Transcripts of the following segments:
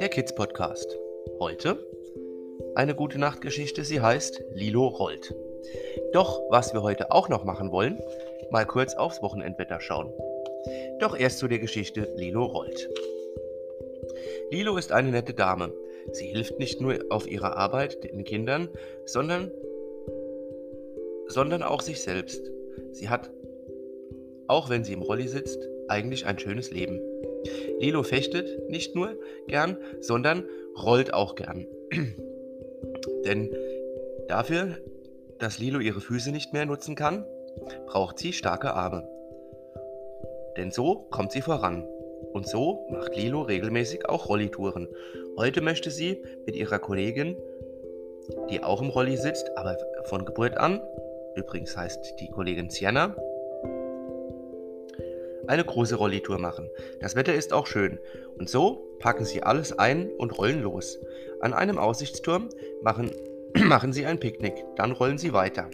Der Kids Podcast. Heute eine gute Nachtgeschichte, sie heißt Lilo rollt. Doch was wir heute auch noch machen wollen, mal kurz aufs Wochenendwetter schauen. Doch erst zu der Geschichte Lilo rollt. Lilo ist eine nette Dame. Sie hilft nicht nur auf ihrer Arbeit den Kindern, sondern, sondern auch sich selbst. Sie hat, auch wenn sie im Rolli sitzt, eigentlich ein schönes Leben. Lilo fechtet nicht nur gern, sondern rollt auch gern. Denn dafür, dass Lilo ihre Füße nicht mehr nutzen kann, braucht sie starke Arme. Denn so kommt sie voran. Und so macht Lilo regelmäßig auch Rollitouren. Heute möchte sie mit ihrer Kollegin, die auch im Rolli sitzt, aber von Geburt an, übrigens heißt die Kollegin Sienna, eine große Rollitour machen. Das Wetter ist auch schön. Und so packen sie alles ein und rollen los. An einem Aussichtsturm machen, machen sie ein Picknick. Dann rollen sie weiter.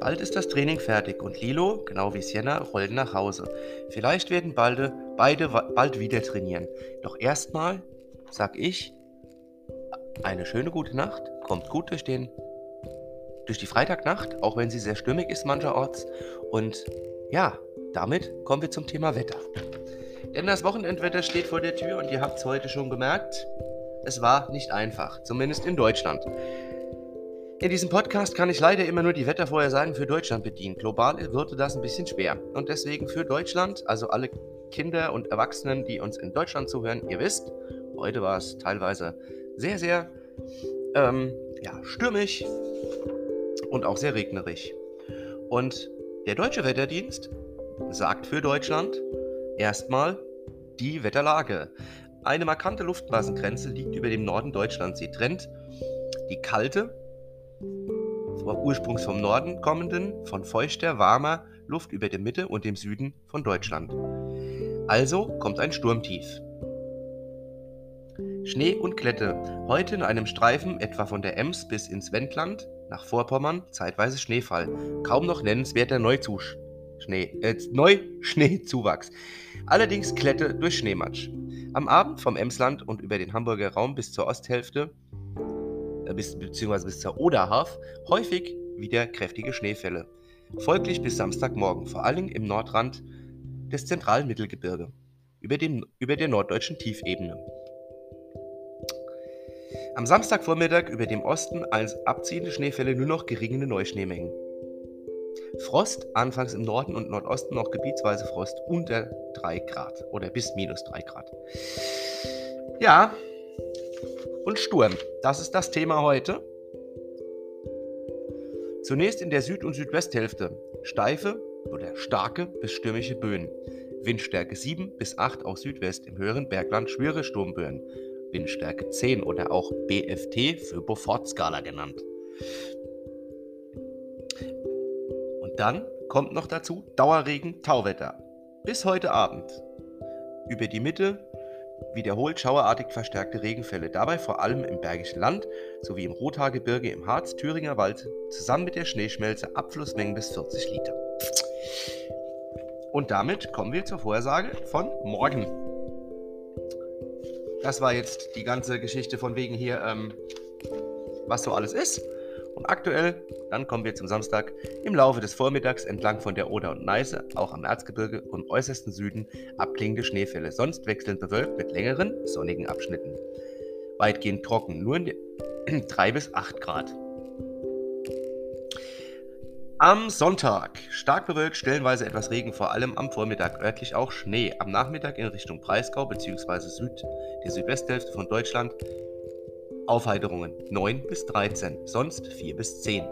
Bald ist das Training fertig und Lilo, genau wie Sienna, rollen nach Hause. Vielleicht werden beide, beide bald wieder trainieren. Doch erstmal, sag ich, eine schöne gute Nacht, kommt gut durch den durch die Freitagnacht, auch wenn sie sehr stürmig ist mancherorts. Und ja, damit kommen wir zum Thema Wetter. Denn das Wochenendwetter steht vor der Tür und ihr habt es heute schon gemerkt, es war nicht einfach, zumindest in Deutschland. In diesem Podcast kann ich leider immer nur die Wettervorhersagen für Deutschland bedienen. Global würde das ein bisschen schwer. Und deswegen für Deutschland, also alle Kinder und Erwachsenen, die uns in Deutschland zuhören, ihr wisst, heute war es teilweise sehr, sehr ähm, ja, stürmisch, und auch sehr regnerig. Und der deutsche Wetterdienst sagt für Deutschland erstmal die Wetterlage. Eine markante Luftmassengrenze liegt über dem Norden Deutschlands. Sie trennt die kalte, ursprungs vom Norden kommenden, von feuchter, warmer Luft über der Mitte und dem Süden von Deutschland. Also kommt ein Sturmtief. Schnee und Glätte. Heute in einem Streifen etwa von der Ems bis ins Wendland nach Vorpommern zeitweise Schneefall. Kaum noch nennenswerter Neuzusch Schnee, äh, Neuschneezuwachs. Allerdings Klette durch Schneematsch. Am Abend vom Emsland und über den Hamburger Raum bis zur Osthälfte, äh, bis, beziehungsweise bis zur Oderhaf, häufig wieder kräftige Schneefälle. Folglich bis Samstagmorgen, vor allem im Nordrand des zentralen Mittelgebirge, über, den, über der norddeutschen Tiefebene. Am Samstagvormittag über dem Osten als abziehende Schneefälle nur noch geringe Neuschneemengen. Frost, anfangs im Norden und Nordosten noch gebietsweise Frost unter 3 Grad oder bis minus 3 Grad. Ja, und Sturm, das ist das Thema heute. Zunächst in der Süd- und Südwesthälfte steife oder starke bis stürmische Böen. Windstärke 7 bis 8 aus Südwest im höheren Bergland schwere Sturmböen. Windstärke 10 oder auch BFT für Beaufort-Skala genannt. Und dann kommt noch dazu Dauerregen, Tauwetter. Bis heute Abend. Über die Mitte wiederholt schauerartig verstärkte Regenfälle, dabei vor allem im Bergischen Land sowie im Rothaargebirge im Harz, Thüringer Wald, zusammen mit der Schneeschmelze Abflussmengen bis 40 Liter. Und damit kommen wir zur Vorhersage von morgen. Das war jetzt die ganze Geschichte von wegen hier, ähm, was so alles ist. Und aktuell, dann kommen wir zum Samstag, im Laufe des Vormittags entlang von der Oder und Neiße, auch am Erzgebirge und äußersten Süden, abklingende Schneefälle, sonst wechselnd bewölkt mit längeren, sonnigen Abschnitten. Weitgehend trocken, nur in 3 bis 8 Grad. Am Sonntag stark bewölkt, stellenweise etwas Regen, vor allem am Vormittag, örtlich auch Schnee. Am Nachmittag in Richtung Breisgau bzw. Süd, der Südwesthälfte von Deutschland Aufheiterungen 9 bis 13, sonst 4 bis 10.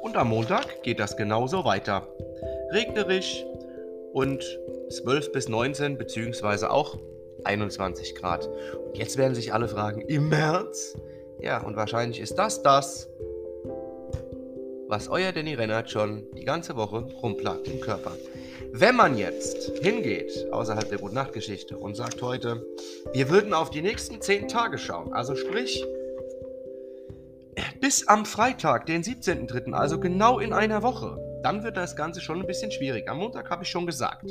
Und am Montag geht das genauso weiter. Regnerisch und 12 bis 19 bzw. auch 21 Grad. Und jetzt werden sich alle fragen, im März? Ja, und wahrscheinlich ist das das, was euer Danny Rennert schon die ganze Woche rumplagt im Körper. Wenn man jetzt hingeht, außerhalb der Gute-Nacht-Geschichte, und sagt heute, wir würden auf die nächsten zehn Tage schauen, also sprich, bis am Freitag, den 17.03., also genau in einer Woche. Dann wird das Ganze schon ein bisschen schwierig. Am Montag habe ich schon gesagt.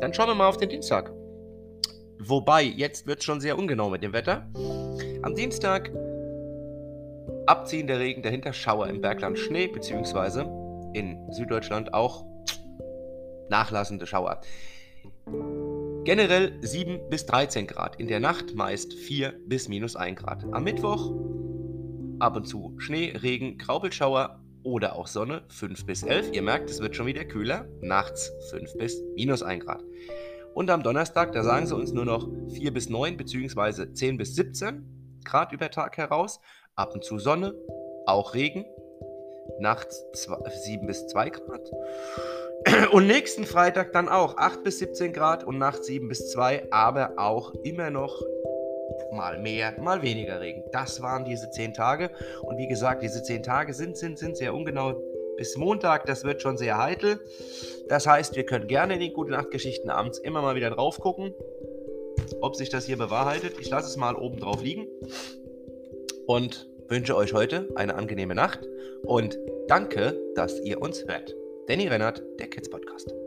Dann schauen wir mal auf den Dienstag. Wobei, jetzt wird es schon sehr ungenau mit dem Wetter. Am Dienstag abziehender Regen, dahinter Schauer im Bergland Schnee, beziehungsweise in Süddeutschland auch nachlassende Schauer. Generell 7 bis 13 Grad, in der Nacht meist 4 bis minus 1 Grad. Am Mittwoch ab und zu Schnee, Regen, Graubelschauer oder auch Sonne 5 bis 11. Ihr merkt, es wird schon wieder kühler, nachts 5 bis minus 1 Grad. Und am Donnerstag, da sagen sie uns nur noch 4 bis 9 bzw. 10 bis 17 Grad über Tag heraus. Ab und zu Sonne, auch Regen. Nachts 7 bis 2 Grad. Und nächsten Freitag dann auch 8 bis 17 Grad und nachts 7 bis 2, aber auch immer noch mal mehr, mal weniger Regen. Das waren diese 10 Tage. Und wie gesagt, diese 10 Tage sind, sind, sind sehr ungenau bis Montag. Das wird schon sehr heikel. Das heißt, wir können gerne in die gute Nachtgeschichten abends immer mal wieder drauf gucken, ob sich das hier bewahrheitet. Ich lasse es mal oben drauf liegen und wünsche euch heute eine angenehme Nacht und danke, dass ihr uns hört. Danny Rennert, der Kids Podcast.